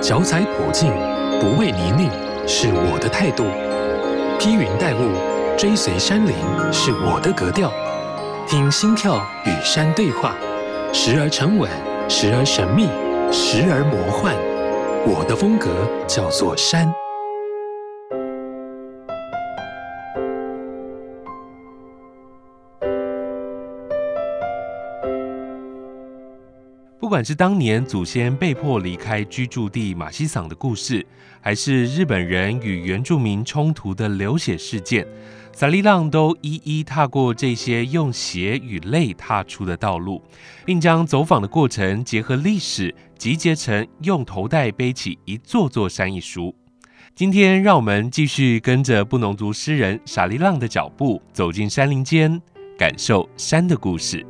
脚踩普径，不畏泥泞，是我的态度；披云戴雾，追随山林，是我的格调。听心跳与山对话，时而沉稳，时而神秘，时而魔幻。我的风格叫做山。不管是当年祖先被迫离开居住地马西桑的故事，还是日本人与原住民冲突的流血事件，萨利浪都一一踏过这些用血与泪踏出的道路，并将走访的过程结合历史，集结成《用头带背起一座座山》一书。今天，让我们继续跟着布农族诗人萨利浪的脚步，走进山林间，感受山的故事。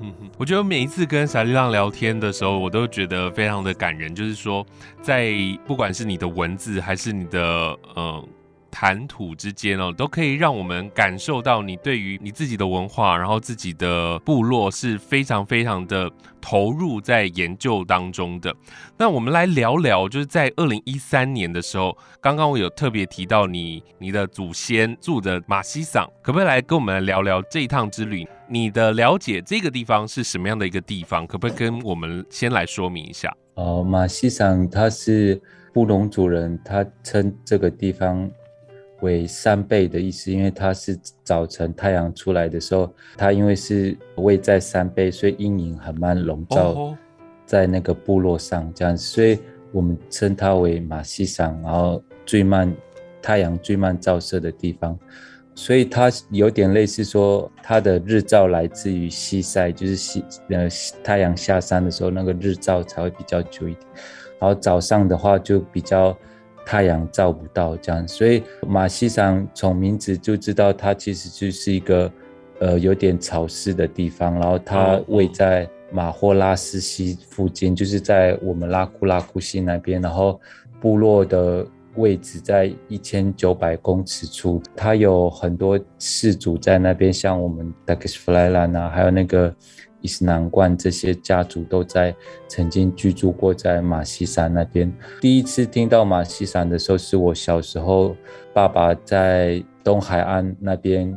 我觉得每一次跟沙利浪聊天的时候，我都觉得非常的感人。就是说，在不管是你的文字，还是你的嗯。谈吐之间哦，都可以让我们感受到你对于你自己的文化，然后自己的部落是非常非常的投入在研究当中的。那我们来聊聊，就是在二零一三年的时候，刚刚我有特别提到你你的祖先住的马西桑，可不可以来跟我们来聊聊这一趟之旅？你的了解这个地方是什么样的一个地方？可不可以跟我们先来说明一下？哦，马西桑他是布隆族人，他称这个地方。为三倍的意思，因为它是早晨太阳出来的时候，它因为是位在山背，所以阴影很慢笼罩在那个部落上，这样，所以我们称它为马西桑，然后最慢太阳最慢照射的地方，所以它有点类似说，它的日照来自于西晒，就是西呃太阳下山的时候，那个日照才会比较久一点，然后早上的话就比较。太阳照不到这样，所以马西桑从名字就知道它其实就是一个呃有点潮湿的地方，然后它位在马霍拉斯西附近，就是在我们拉库拉库西那边，然后部落的位置在一千九百公尺处，它有很多氏族在那边，像我们达克斯弗莱兰啊，还有那个。伊斯南冠这些家族都在曾经居住过在马西山那边。第一次听到马西山的时候，是我小时候，爸爸在东海岸那边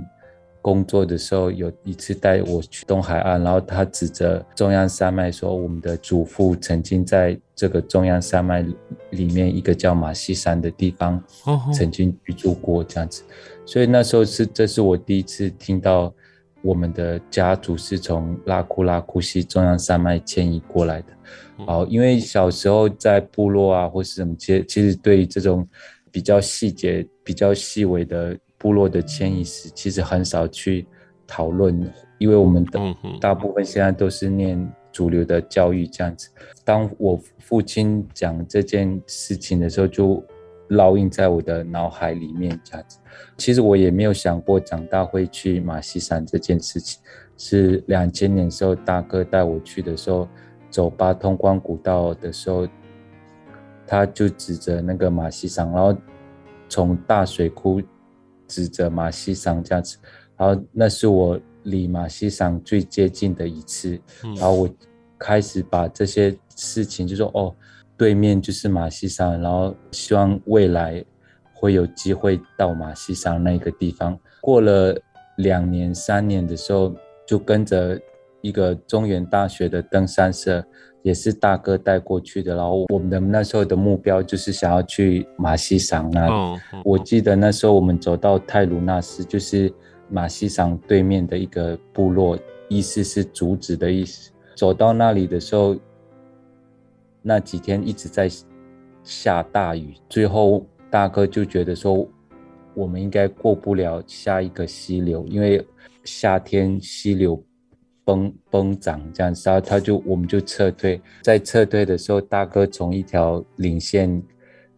工作的时候，有一次带我去东海岸，然后他指着中央山脉说：“我们的祖父曾经在这个中央山脉里面一个叫马西山的地方曾经居住过这样子。”所以那时候是这是我第一次听到。我们的家族是从拉库拉库西中央山脉迁移过来的，好，因为小时候在部落啊，或是什么，其实其实对于这种比较细节、比较细微的部落的迁移史，其实很少去讨论，因为我们的大部分现在都是念主流的教育这样子。当我父亲讲这件事情的时候，就。烙印在我的脑海里面，这样子。其实我也没有想过长大会去马西山这件事情。是两千年时候，大哥带我去的时候，走八通关古道的时候，他就指着那个马西山，然后从大水库指着马西山这样子。然后那是我离马西山最接近的一次。然后我开始把这些事情就说哦。对面就是马西山，然后希望未来会有机会到马西山那个地方。过了两年、三年的时候，就跟着一个中原大学的登山社，也是大哥带过去的。然后我们的那时候的目标就是想要去马西山那里。我记得那时候我们走到泰鲁纳斯，就是马西山对面的一个部落，意思是竹子的意思。走到那里的时候。那几天一直在下大雨，最后大哥就觉得说，我们应该过不了下一个溪流，因为夏天溪流崩崩涨这样子，然后他就我们就撤退。在撤退的时候，大哥从一条领线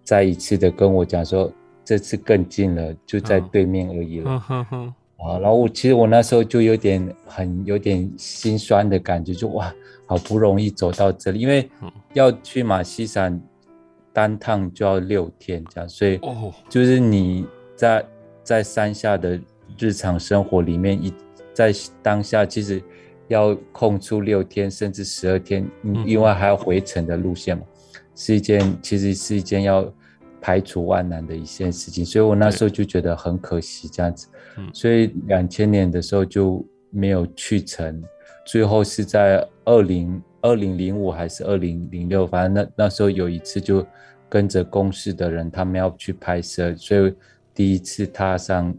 再一次的跟我讲说，这次更近了，就在对面而已了。啊，然后我其实我那时候就有点很有点心酸的感觉，就哇。好不容易走到这里，因为要去马西山，单趟就要六天这样，所以就是你在在山下的日常生活里面，一在当下其实要空出六天甚至十二天，因为还要回程的路线嘛，是一件其实是一件要排除万难的一件事情，所以我那时候就觉得很可惜这样子，所以两千年的时候就没有去成，最后是在二零。二零零五还是二零零六，反正那那时候有一次就跟着公司的人，他们要去拍摄，所以第一次踏上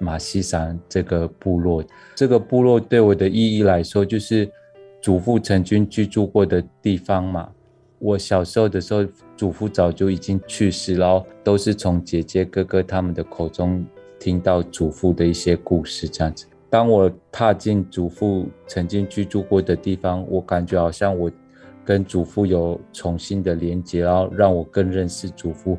玛溪山这个部落。这个部落对我的意义来说，就是祖父曾经居住过的地方嘛。我小时候的时候，祖父早就已经去世，然后都是从姐姐、哥哥他们的口中听到祖父的一些故事，这样子。当我踏进祖父曾经居住过的地方，我感觉好像我跟祖父有重新的连接，然后让我更认识祖父。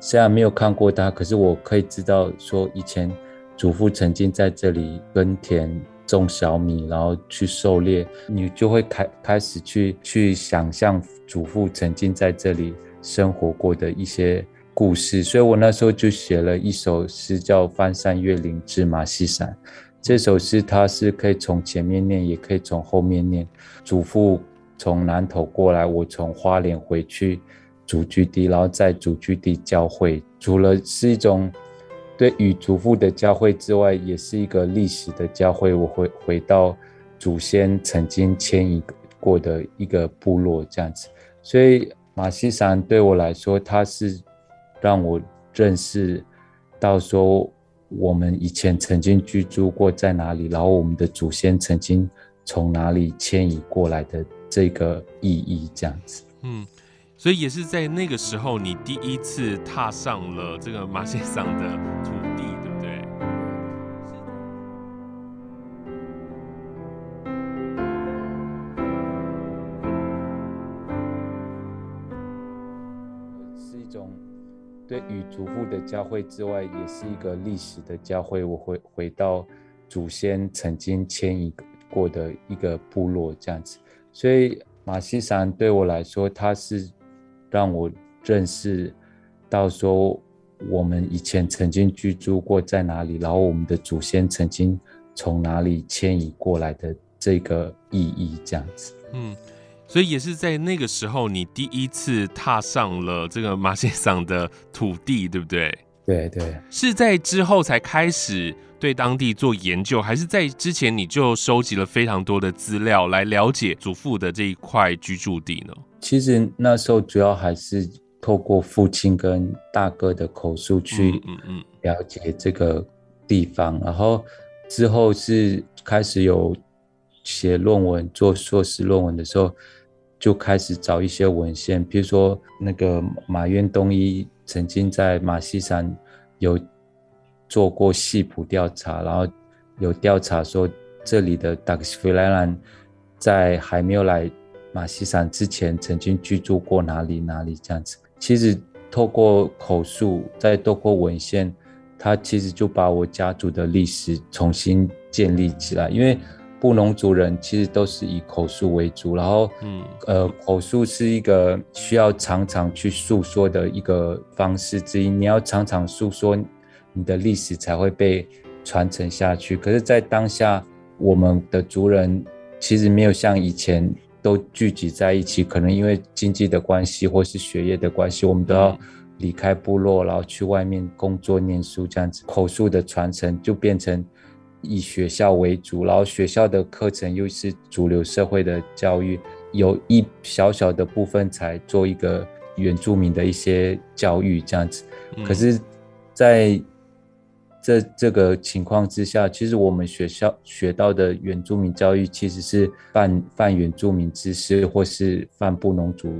虽然没有看过他，可是我可以知道说，以前祖父曾经在这里耕田、种小米，然后去狩猎。你就会开开始去去想象祖父曾经在这里生活过的一些故事。所以我那时候就写了一首诗，叫《翻山越岭至玛溪山》。这首诗它是可以从前面念，也可以从后面念。祖父从南投过来，我从花莲回去祖居地，然后在祖居地交汇。除了是一种对与祖父的交汇之外，也是一个历史的交汇。我回回到祖先曾经迁移过的一个部落这样子。所以玛溪山对我来说，它是让我认识到说。我们以前曾经居住过在哪里，然后我们的祖先曾经从哪里迁移过来的这个意义，这样子。嗯，所以也是在那个时候，你第一次踏上了这个马先上的对与祖父的交汇之外，也是一个历史的交汇。我回回到祖先曾经迁移过的一个部落这样子，所以玛溪山对我来说，它是让我认识到说我们以前曾经居住过在哪里，然后我们的祖先曾经从哪里迁移过来的这个意义这样子。嗯。所以也是在那个时候，你第一次踏上了这个马先生的土地，对不对？对对。是在之后才开始对当地做研究，还是在之前你就收集了非常多的资料来了解祖父的这一块居住地呢？其实那时候主要还是透过父亲跟大哥的口述去嗯嗯了解这个地方，然后之后是开始有写论文、做硕士论文的时候。就开始找一些文献，比如说那个马渊东一曾经在玛溪山有做过系谱调查，然后有调查说这里的达克西菲莱兰在还没有来玛溪山之前曾经居住过哪里哪里这样子。其实透过口述，再透过文献，他其实就把我家族的历史重新建立起来，因为。布农族人其实都是以口述为主，然后，嗯，呃，口述是一个需要常常去诉说的一个方式之一。你要常常诉说，你的历史才会被传承下去。可是，在当下，我们的族人其实没有像以前都聚集在一起，可能因为经济的关系或是学业的关系，我们都要离开部落，然后去外面工作、念书，这样子，口述的传承就变成。以学校为主，然后学校的课程又是主流社会的教育，有一小小的部分才做一个原住民的一些教育这样子。可是，在这这个情况之下，其实我们学校学到的原住民教育其实是泛泛原住民知识，或是泛布农族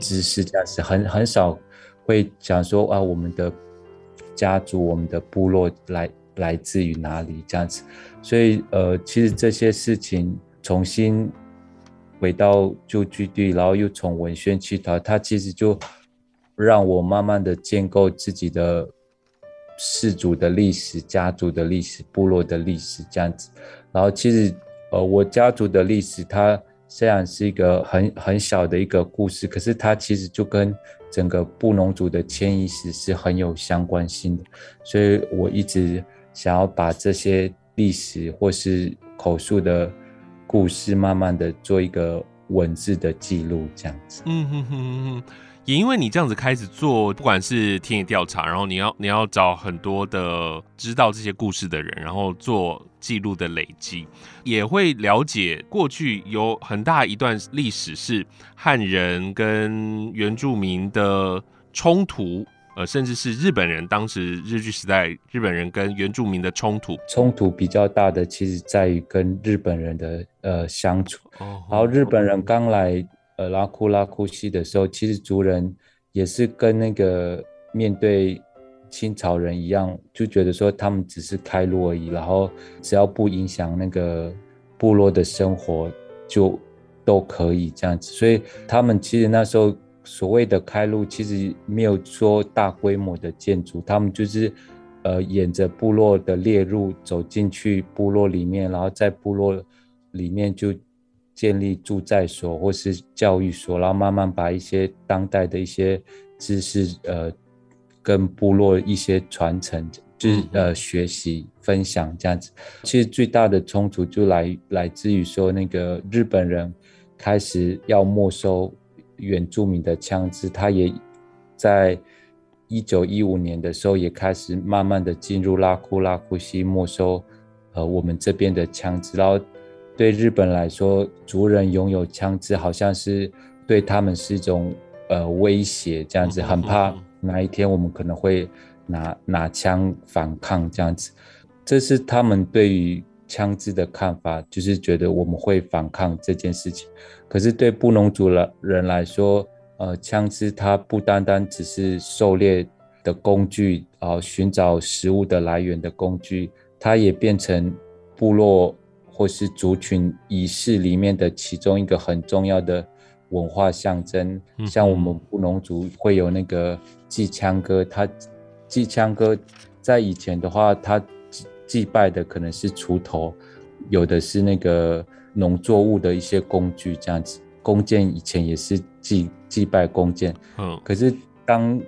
知识这样子，很很少会讲说啊，我们的家族、我们的部落来。来自于哪里这样子，所以呃，其实这些事情重新回到旧居地，然后又从文献去讨，它其实就让我慢慢的建构自己的氏族的历史、家族的历史、部落的历史这样子。然后其实呃，我家族的历史它虽然是一个很很小的一个故事，可是它其实就跟整个布农族的迁移史是很有相关性的，所以我一直想要把这些历史或是口述的故事，慢慢的做一个文字的记录，这样子。嗯哼哼哼哼。也因为你这样子开始做，不管是田野调查，然后你要你要找很多的知道这些故事的人，然后做记录的累积，也会了解过去有很大一段历史是汉人跟原住民的冲突，呃，甚至是日本人当时日据时代日本人跟原住民的冲突。冲突比较大的，其实在于跟日本人的呃相处，哦，然后日本人刚来。呃，拉库拉库西的时候，其实族人也是跟那个面对清朝人一样，就觉得说他们只是开路而已，然后只要不影响那个部落的生活，就都可以这样子。所以他们其实那时候所谓的开路，其实没有说大规模的建筑，他们就是呃沿着部落的列路走进去部落里面，然后在部落里面就。建立住在所或是教育所，然后慢慢把一些当代的一些知识，呃，跟部落一些传承，就是呃学习分享这样子。其实最大的冲突就来来自于说，那个日本人开始要没收原住民的枪支，他也在一九一五年的时候也开始慢慢的进入拉库拉库西没收，呃，我们这边的枪支，然后。对日本来说，族人拥有枪支，好像是对他们是一种呃威胁，这样子，很怕哪一天我们可能会拿拿枪反抗这样子。这是他们对于枪支的看法，就是觉得我们会反抗这件事情。可是对布农族人来说，呃，枪支它不单单只是狩猎的工具，啊、呃，寻找食物的来源的工具，它也变成部落。或是族群仪式里面的其中一个很重要的文化象征，像我们布农族会有那个祭枪歌，它祭枪歌在以前的话，它祭祭拜的可能是锄头，有的是那个农作物的一些工具，这样子，弓箭以前也是祭祭拜弓箭，嗯，可是当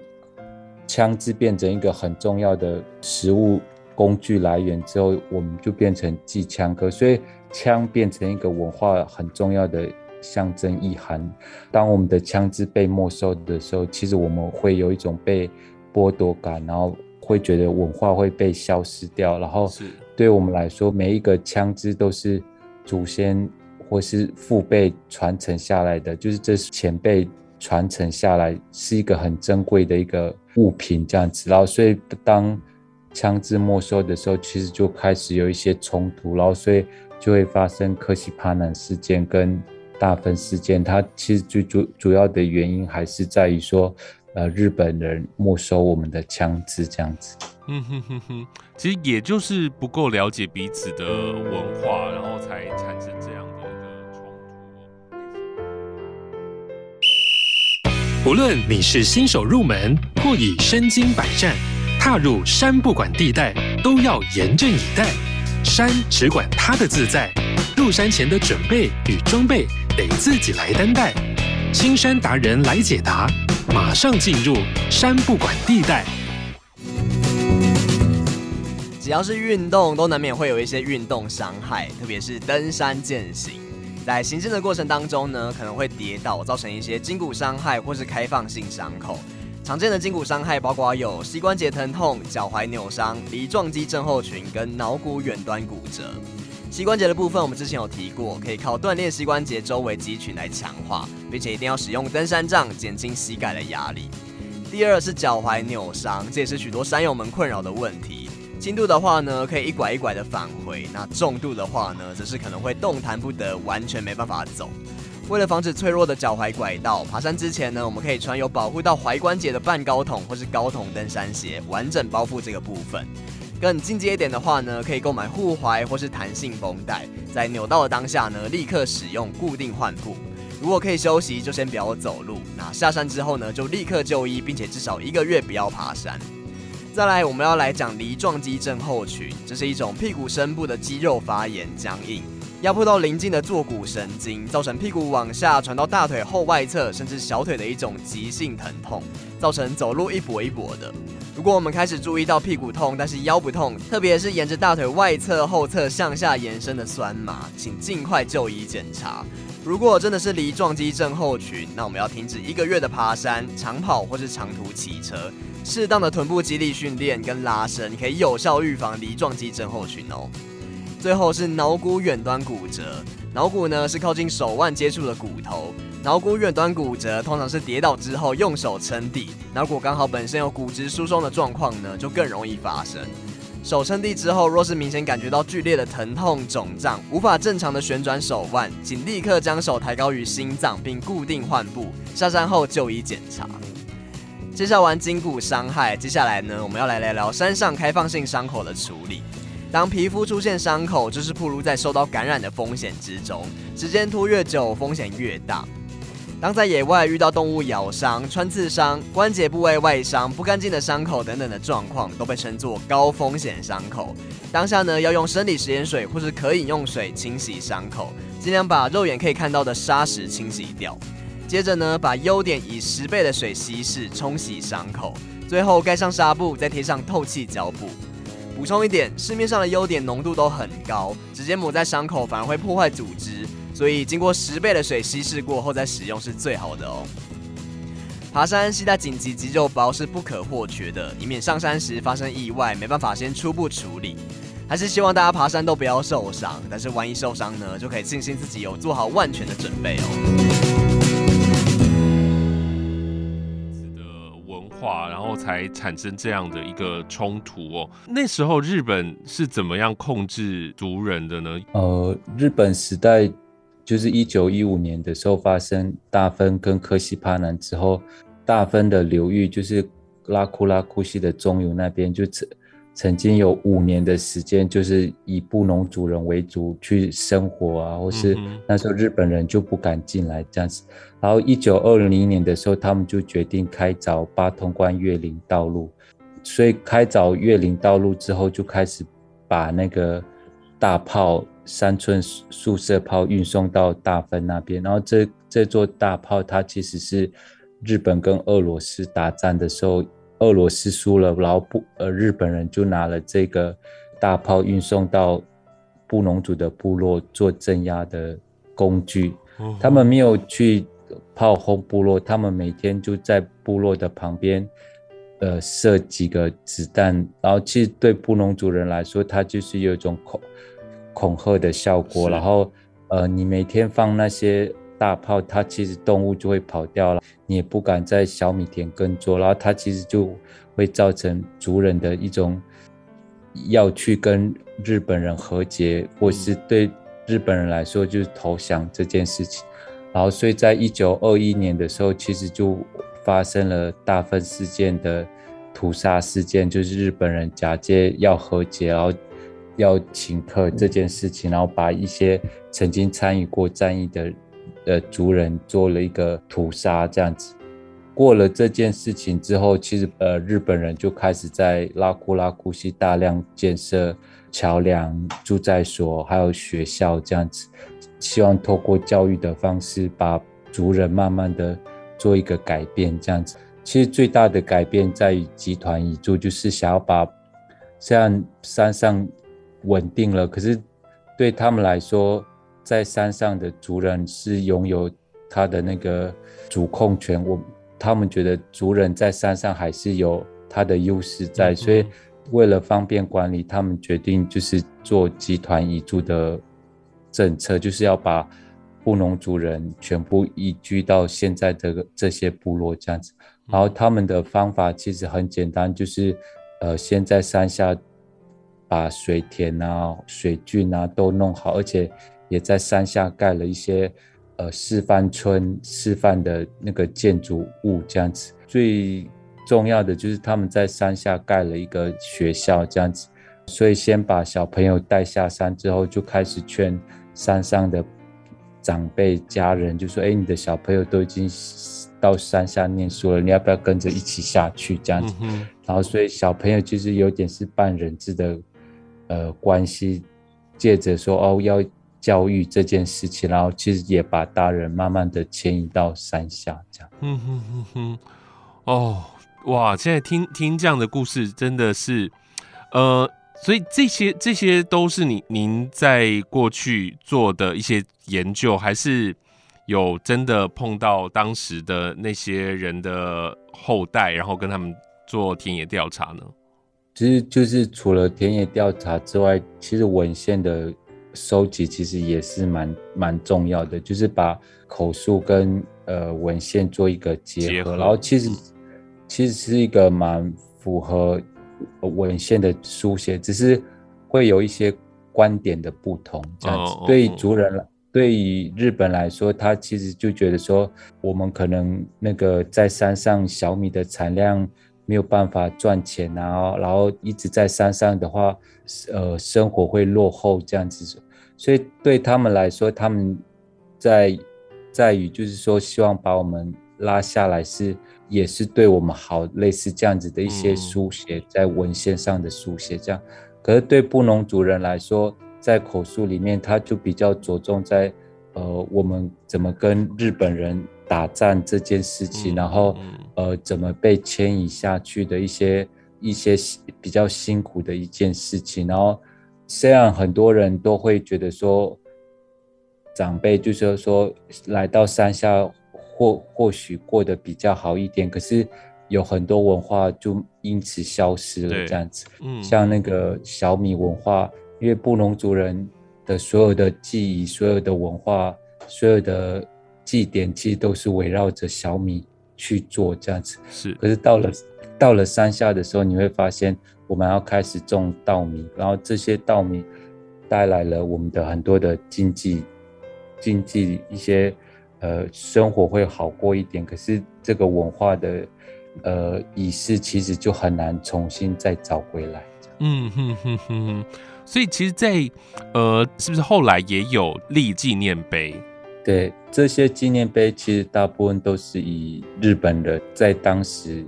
枪支变成一个很重要的食物。工具来源之后，我们就变成祭枪歌，所以枪变成一个文化很重要的象征意涵。当我们的枪支被没收的时候，其实我们会有一种被剥夺感，然后会觉得文化会被消失掉。然后，对我们来说，每一个枪支都是祖先或是父辈传承下来的，就是这是前辈传承下来，是一个很珍贵的一个物品这样子。然后，所以当枪支没收的时候，其实就开始有一些冲突，然后所以就会发生科西帕南事件跟大分事件。它其实最主主要的原因还是在于说，呃，日本人没收我们的枪支这样子。嗯哼哼哼，其实也就是不够了解彼此的文化，然后才产生这样的一个冲突。无论你是新手入门，或已身经百战。踏入山不管地带，都要严阵以待。山只管他的自在，入山前的准备与装备得自己来担待。青山达人来解答，马上进入山不管地带。只要是运动，都难免会有一些运动伤害，特别是登山健行，在行进的过程当中呢，可能会跌倒，造成一些筋骨伤害或是开放性伤口。常见的筋骨伤害包括有膝关节疼痛、脚踝扭伤、梨状肌症候群跟脑骨远端骨折。膝关节的部分，我们之前有提过，可以靠锻炼膝关节周围肌群来强化，并且一定要使用登山杖减轻膝盖的压力。第二是脚踝扭伤，这也是许多山友们困扰的问题。轻度的话呢，可以一拐一拐的返回；那重度的话呢，则是可能会动弹不得，完全没办法走。为了防止脆弱的脚踝拐到，爬山之前呢，我们可以穿有保护到踝关节的半高筒或是高筒登山鞋，完整包覆这个部分。更进阶一点的话呢，可以购买护踝或是弹性绷带，在扭到的当下呢，立刻使用固定换布。如果可以休息，就先不要走路。那下山之后呢，就立刻就医，并且至少一个月不要爬山。再来，我们要来讲梨状肌症候群，这是一种屁股深部的肌肉发炎僵硬。压迫到邻近的坐骨神经，造成屁股往下传到大腿后外侧，甚至小腿的一种急性疼痛，造成走路一跛一跛的。如果我们开始注意到屁股痛，但是腰不痛，特别是沿着大腿外侧、后侧向下延伸的酸麻，请尽快就医检查。如果真的是梨状肌症候群，那我们要停止一个月的爬山、长跑或是长途骑车，适当的臀部肌力训练跟拉伸，可以有效预防梨状肌症候群哦。最后是脑骨远端骨折，脑骨呢是靠近手腕接触的骨头，脑骨远端骨折通常是跌倒之后用手撑地，脑骨刚好本身有骨质疏松的状况呢，就更容易发生。手撑地之后，若是明显感觉到剧烈的疼痛、肿胀，无法正常的旋转手腕，请立刻将手抬高于心脏，并固定患部，下山后就医检查。介绍完筋骨伤害，接下来呢，我们要来聊聊山上开放性伤口的处理。当皮肤出现伤口，就是暴露在受到感染的风险之中，时间拖越久，风险越大。当在野外遇到动物咬伤、穿刺伤、关节部位外伤、不干净的伤口等等的状况，都被称作高风险伤口。当下呢，要用生理食盐水或是可饮用水清洗伤口，尽量把肉眼可以看到的砂石清洗掉。接着呢，把优碘以十倍的水稀释冲洗伤口，最后盖上纱布，再贴上透气胶布。补充一点，市面上的优碘浓度都很高，直接抹在伤口反而会破坏组织，所以经过十倍的水稀释过后再使用是最好的哦。爬山携带紧急急救包是不可或缺的，以免上山时发生意外没办法先初步处理。还是希望大家爬山都不要受伤，但是万一受伤呢，就可以庆幸自己有做好万全的准备哦。的文化，然后才产生这样的一个冲突哦。那时候日本是怎么样控制族人的呢？呃，日本时代就是一九一五年的时候发生大分跟科西帕南之后，大分的流域就是拉库拉库西的中游那边就曾曾经有五年的时间，就是以布农族人为主去生活啊，或是那时候日本人就不敢进来这样子。然后一九二零年的时候，他们就决定开凿八通关越岭道路，所以开凿越岭道路之后，就开始把那个大炮三寸速射炮运送到大分那边。然后这这座大炮，它其实是日本跟俄罗斯打战的时候。俄罗斯输了，然后不，呃，日本人就拿了这个大炮运送到布农族的部落做镇压的工具。他们没有去炮轰部落，他们每天就在部落的旁边，呃，射几个子弹。然后其实对布农族人来说，他就是有一种恐恐吓的效果。然后，呃，你每天放那些。大炮，它其实动物就会跑掉了，你也不敢在小米田耕作，然后它其实就会造成族人的一种要去跟日本人和解，或是对日本人来说就是投降这件事情。然后，所以在一九二一年的时候，其实就发生了大分事件的屠杀事件，就是日本人假借要和解，然后要请客这件事情，然后把一些曾经参与过战役的。的族人做了一个屠杀，这样子。过了这件事情之后，其实呃，日本人就开始在拉库拉库溪大量建设桥梁、住宅所，还有学校这样子，希望透过教育的方式，把族人慢慢的做一个改变，这样子。其实最大的改变在于集团移住，就是想要把像山上稳定了，可是对他们来说。在山上的族人是拥有他的那个主控权，我他们觉得族人在山上还是有他的优势在，所以为了方便管理，他们决定就是做集团移住的政策，就是要把布农族人全部移居到现在的这些部落这样子。然后他们的方法其实很简单，就是呃先在山下把水田啊、水郡啊都弄好，而且。也在山下盖了一些呃示范村、示范的那个建筑物，这样子。最重要的就是他们在山下盖了一个学校，这样子。所以先把小朋友带下山之后，就开始劝山上的长辈家人，就说：“哎，你的小朋友都已经到山下念书了，你要不要跟着一起下去？”这样子。然后，所以小朋友就是有点是半人质的呃关系，借着说哦要。教育这件事情，然后其实也把大人慢慢的迁移到山下，这样。嗯哼哼哼，哦，哇！现在听听这样的故事，真的是，呃，所以这些这些都是你您在过去做的一些研究，还是有真的碰到当时的那些人的后代，然后跟他们做田野调查呢？其实就是除了田野调查之外，其实文献的。收集其实也是蛮蛮重要的，就是把口述跟呃文献做一个结合，结合然后其实其实是一个蛮符合文献的书写，只是会有一些观点的不同这样子。哦、对于族人对于日本来说，他其实就觉得说，我们可能那个在山上小米的产量没有办法赚钱啊，然后一直在山上的话，呃，生活会落后这样子。所以对他们来说，他们在在于就是说，希望把我们拉下来是也是对我们好，类似这样子的一些书写在文献上的书写这样。可是对布农族人来说，在口述里面，他就比较着重在呃我们怎么跟日本人打战这件事情，然后呃怎么被迁移下去的一些一些比较辛苦的一件事情，然后。虽然很多人都会觉得说，长辈就是说来到山下或或许过得比较好一点，可是有很多文化就因此消失了。这样子，嗯，像那个小米文化，因为布农族人的所有的记忆、所有的文化、所有的祭典，其实都是围绕着小米去做这样子。是，可是到了到了山下的时候，你会发现。我们要开始种稻米，然后这些稻米带来了我们的很多的经济，经济一些呃生活会好过一点。可是这个文化的呃仪式其实就很难重新再找回来。嗯哼哼哼哼。所以其实在，在呃是不是后来也有立纪念碑？对，这些纪念碑其实大部分都是以日本人在当时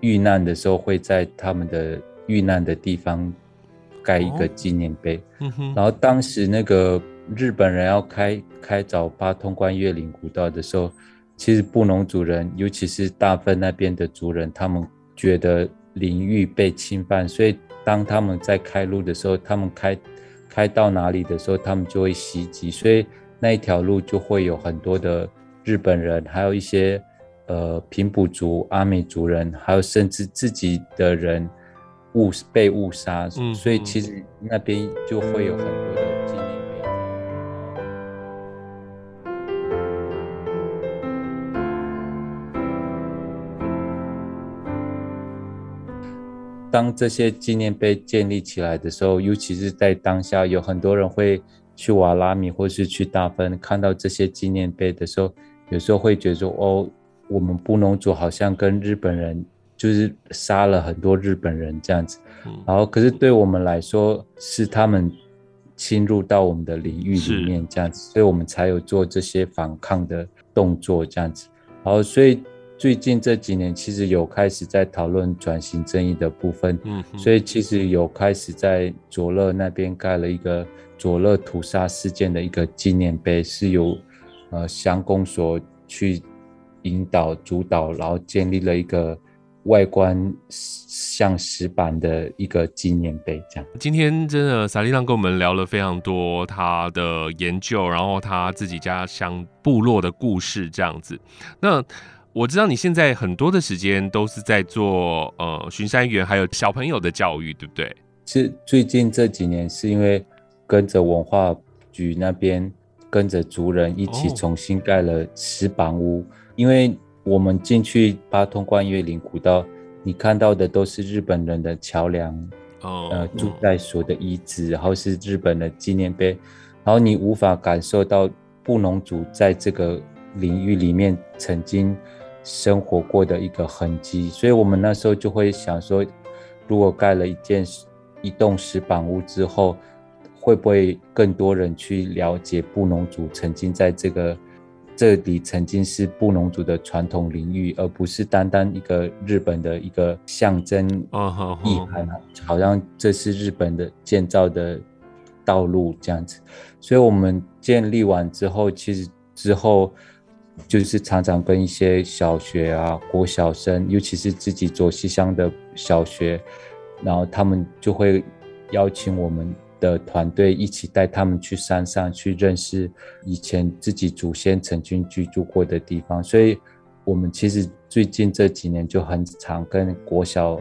遇难的时候会在他们的。遇难的地方盖一个纪念碑，哦嗯、然后当时那个日本人要开开凿八通关越岭古道的时候，其实布农族人，尤其是大分那边的族人，他们觉得领域被侵犯，所以当他们在开路的时候，他们开开到哪里的时候，他们就会袭击，所以那一条路就会有很多的日本人，还有一些呃平埔族、阿美族人，还有甚至自己的人。误被误杀，嗯、所以其实那边就会有很多的纪念碑。当这些纪念碑建立起来的时候，尤其是在当下，有很多人会去瓦拉米或是去大分，看到这些纪念碑的时候，有时候会觉得说：“哦，我们布农族好像跟日本人。”就是杀了很多日本人这样子，然后可是对我们来说是他们侵入到我们的领域里面这样子，所以我们才有做这些反抗的动作这样子。然后所以最近这几年其实有开始在讨论转型正义的部分，嗯，所以其实有开始在佐勒那边盖了一个佐勒屠杀事件的一个纪念碑，是由呃乡公所去引导主导，然后建立了一个。外观像石板的一个纪念碑，这样。今天真的萨利浪跟我们聊了非常多他的研究，然后他自己家乡部落的故事这样子。那我知道你现在很多的时间都是在做呃巡山员，还有小朋友的教育，对不对？是最近这几年是因为跟着文化局那边跟着族人一起重新盖了石板屋，哦、因为。我们进去八通关越岭古道，你看到的都是日本人的桥梁，哦，呃，住在所的遗址，然后是日本的纪念碑，然后你无法感受到布农族在这个领域里面曾经生活过的一个痕迹，所以我们那时候就会想说，如果盖了一件一栋石板屋之后，会不会更多人去了解布农族曾经在这个。这里曾经是布农族的传统领域，而不是单单一个日本的一个象征意涵，好像这是日本的建造的道路这样子。所以我们建立完之后，其实之后就是常常跟一些小学啊、国小生，尤其是自己左溪乡的小学，然后他们就会邀请我们的团队一起带他们去山上去认识以前自己祖先曾经居住过的地方。所以，我们其实最近这几年就很常跟国小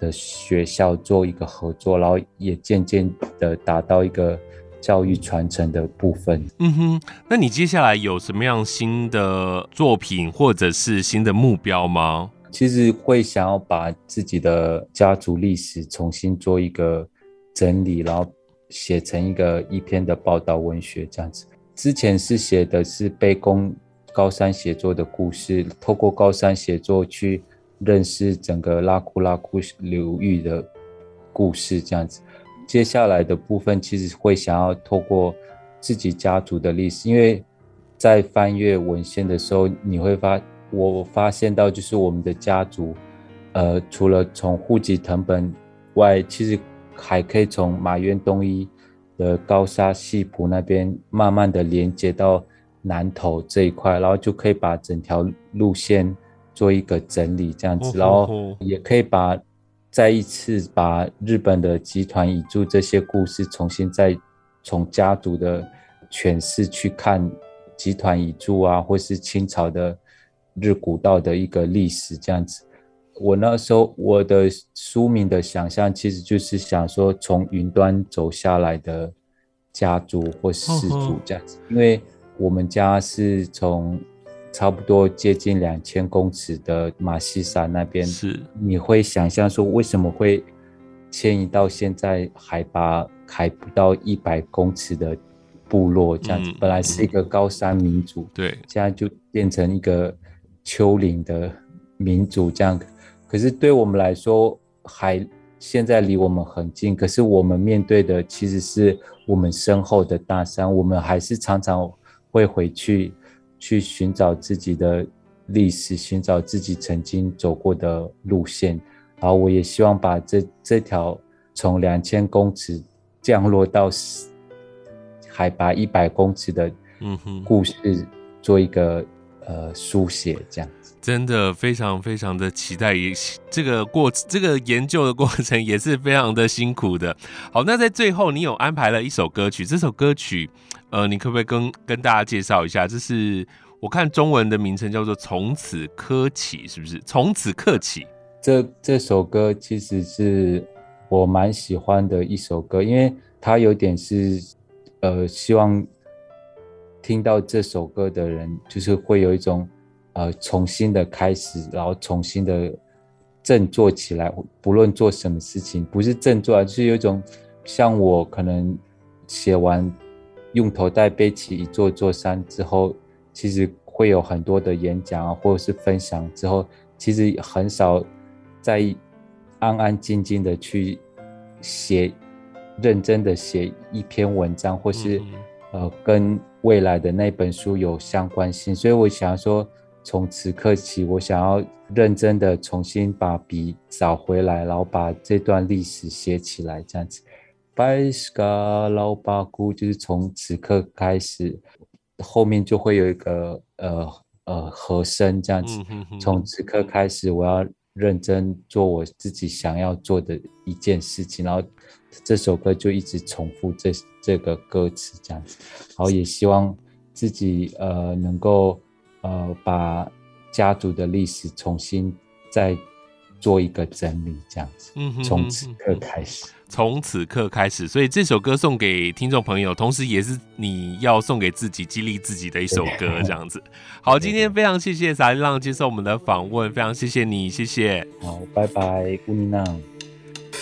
的学校做一个合作，然后也渐渐的达到一个。教育传承的部分。嗯哼，那你接下来有什么样新的作品或者是新的目标吗？其实会想要把自己的家族历史重新做一个整理，然后写成一个一篇的报道文学这样子。之前是写的是杯弓高山写作的故事，透过高山写作去认识整个拉库拉库流域的故事这样子。接下来的部分其实会想要透过自己家族的历史，因为在翻阅文献的时候，你会发我发现到就是我们的家族，呃，除了从户籍藤本外，其实还可以从马渊东一的高沙系谱那边慢慢的连接到南投这一块，然后就可以把整条路线做一个整理，这样子，然后也可以把。再一次把日本的集团遗著这些故事重新再从家族的诠释去看集团遗著啊，或是清朝的日古道的一个历史这样子。我那时候我的书名的想象其实就是想说，从云端走下来的家族或氏族这样子，因为我们家是从。差不多接近两千公尺的马西山那边，是你会想象说，为什么会迁移到现在海拔还不到一百公尺的部落这样子？嗯、本来是一个高山民族，嗯、对，现在就变成一个丘陵的民族这样。可是对我们来说，海现在离我们很近，可是我们面对的其实是我们身后的大山，我们还是常常会回去。去寻找自己的历史，寻找自己曾经走过的路线。然后，我也希望把这这条从两千公尺降落到海拔一百公尺的故事，做一个呃书写，这样子。真的非常非常的期待，也这个过这个研究的过程也是非常的辛苦的。好，那在最后，你有安排了一首歌曲，这首歌曲。呃，你可不可以跟跟大家介绍一下？这是我看中文的名称叫做《从此刻起》，是不是？从此刻起。这这首歌其实是我蛮喜欢的一首歌，因为它有点是呃，希望听到这首歌的人，就是会有一种呃重新的开始，然后重新的振作起来。不论做什么事情，不是振作，就是有一种像我可能写完。用头带背起一座座山之后，其实会有很多的演讲啊，或者是分享之后，其实很少再安安静静的去写，认真的写一篇文章，或是呃跟未来的那本书有相关性。所以我想说，从此刻起，我想要认真的重新把笔找回来，然后把这段历史写起来，这样子。白斯嘎老巴姑，就是从此刻开始，后面就会有一个呃呃和声这样子。从此刻开始，我要认真做我自己想要做的一件事情，然后这首歌就一直重复这这个歌词这样子。然后也希望自己呃能够呃把家族的历史重新再做一个整理这样子。嗯哼从此刻开始。从此刻开始，所以这首歌送给听众朋友，同时也是你要送给自己、激励自己的一首歌，这样子。好，今天非常谢谢撒利浪接受我们的访问，非常谢谢你，谢谢。好，拜拜，乌尼娜。